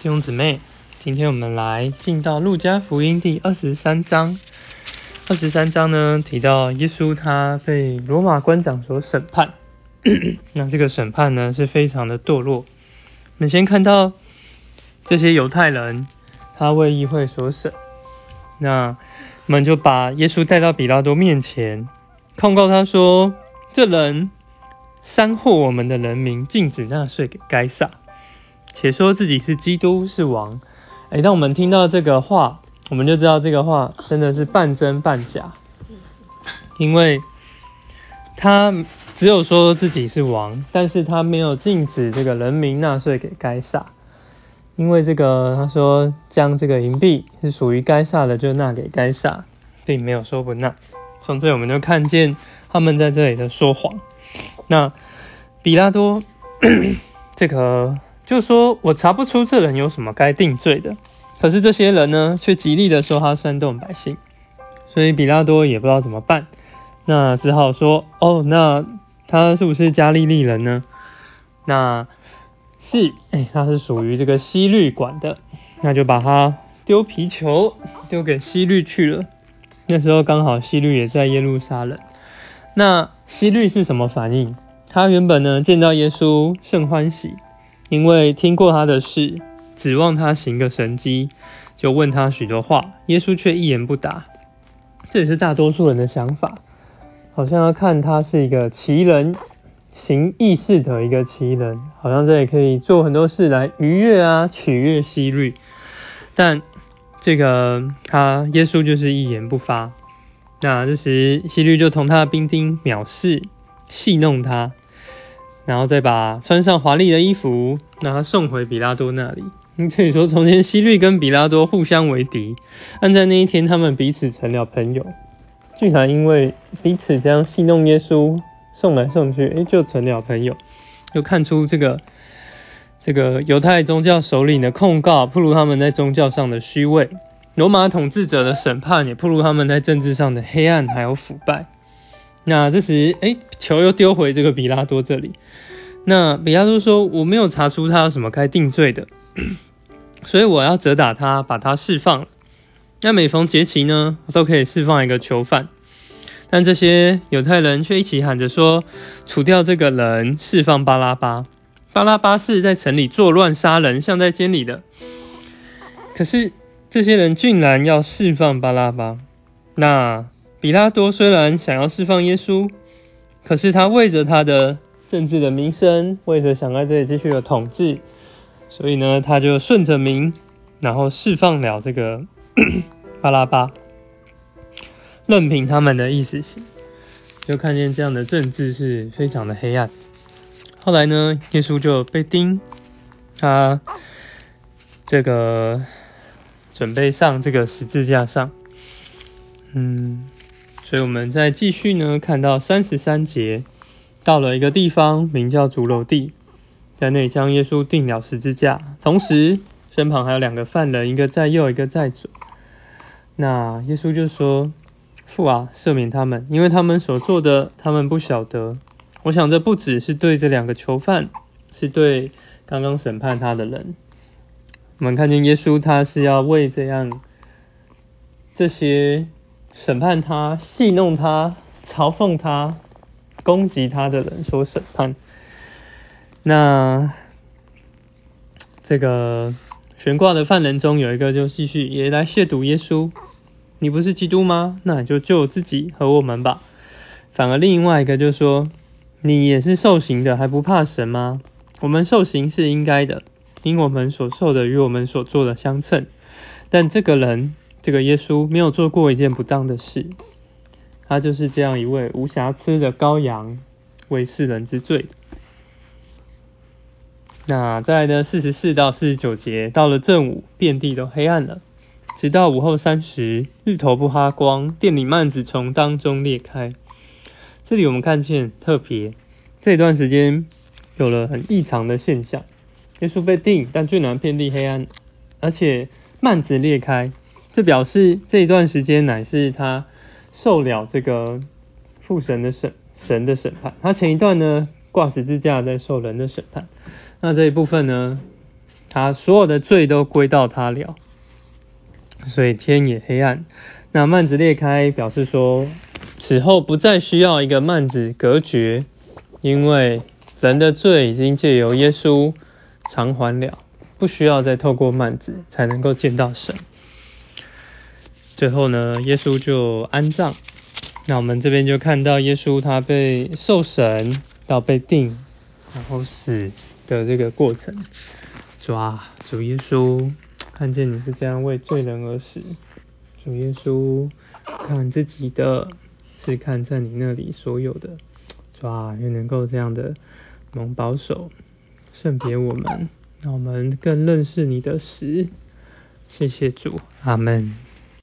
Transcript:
弟兄姊妹，今天我们来进到路加福音第二十三章。二十三章呢提到耶稣他被罗马官长所审判，那这个审判呢是非常的堕落。我们先看到这些犹太人，他为议会所审，那我们就把耶稣带到比拉多面前，控告他说：这人煽惑我们的人民，禁止纳税给该撒。且说自己是基督是王，哎，当我们听到这个话，我们就知道这个话真的是半真半假，因为他只有说自己是王，但是他没有禁止这个人民纳税给该撒，因为这个他说将这个银币是属于该撒的就纳给该撒，并没有说不纳。从这里我们就看见他们在这里的说谎。那比拉多 这个。就说我查不出这人有什么该定罪的，可是这些人呢，却极力的说他煽动百姓，所以比拉多也不知道怎么办，那只好说：哦，那他是不是加利利人呢？那是，哎，他是属于这个西律管的，那就把他丢皮球，丢给西律去了。那时候刚好西律也在耶路撒冷，那西律是什么反应？他原本呢见到耶稣甚欢喜。因为听过他的事，指望他行个神迹，就问他许多话，耶稣却一言不答。这也是大多数人的想法，好像要看他是一个奇人，行异事的一个奇人，好像这也可以做很多事来愉悦啊，取悦希律。但这个他耶稣就是一言不发。那这时希律就同他的兵丁藐视，戏弄他。然后再把穿上华丽的衣服，让他送回比拉多那里。所以说，从前希律跟比拉多互相为敌，但在那一天，他们彼此成了朋友。居然因为彼此这样戏弄耶稣，送来送去，哎，就成了朋友。就看出这个这个犹太宗教首领的控告，不如他们在宗教上的虚伪；罗马统治者的审判，也不如他们在政治上的黑暗还有腐败。那这时，哎，球又丢回这个比拉多这里。那比拉多说：“我没有查出他有什么该定罪的，所以我要责打他，把他释放了。那每逢节期呢，我都可以释放一个囚犯。但这些犹太人却一起喊着说：‘除掉这个人，释放巴拉巴。’巴拉巴是在城里作乱杀人，像在监里的。可是这些人竟然要释放巴拉巴。那……”比拉多虽然想要释放耶稣，可是他为着他的政治的名声，为着想在这里继续的统治，所以呢，他就顺着名，然后释放了这个 巴拉巴，任凭他们的意思行。就看见这样的政治是非常的黑暗。后来呢，耶稣就被钉，他这个准备上这个十字架上，嗯。所以我们再继续呢，看到三十三节，到了一个地方，名叫竹楼地，在那里将耶稣钉了十字架，同时身旁还有两个犯人，一个在右，一个在左。那耶稣就说：“父啊，赦免他们，因为他们所做的，他们不晓得。”我想这不只是对这两个囚犯，是对刚刚审判他的人。我们看见耶稣，他是要为这样这些。审判他、戏弄他、嘲讽他、攻击他的人所审判。那这个悬挂的犯人中有一个就继续也来亵渎耶稣：“你不是基督吗？那你就救自己和我们吧。”反而另外一个就说：“你也是受刑的，还不怕神吗？我们受刑是应该的，因我们所受的与我们所做的相称。但这个人。”这个耶稣没有做过一件不当的事，他就是这样一位无瑕疵的羔羊，为世人之罪。那再来呢？四十四到四十九节，到了正午，遍地都黑暗了，直到午后三时，日头不发光，店里幔子从当中裂开。这里我们看见特别这段时间有了很异常的现象，耶稣被定，但居然遍地黑暗，而且幔子裂开。这表示这一段时间乃是他受了这个父神的审神的审判。他前一段呢挂十字架在受人的审判。那这一部分呢，他所有的罪都归到他了，所以天也黑暗。那幔子裂开，表示说此后不再需要一个幔子隔绝，因为人的罪已经借由耶稣偿还了，不需要再透过幔子才能够见到神。最后呢，耶稣就安葬。那我们这边就看到耶稣他被受审到被定，然后死的这个过程。抓主耶稣，看见你是这样为罪人而死。主耶稣，看自己的，是看在你那里所有的，哇，又能够这样的蒙保守，圣别我们，让我们更认识你的死。谢谢主，阿门。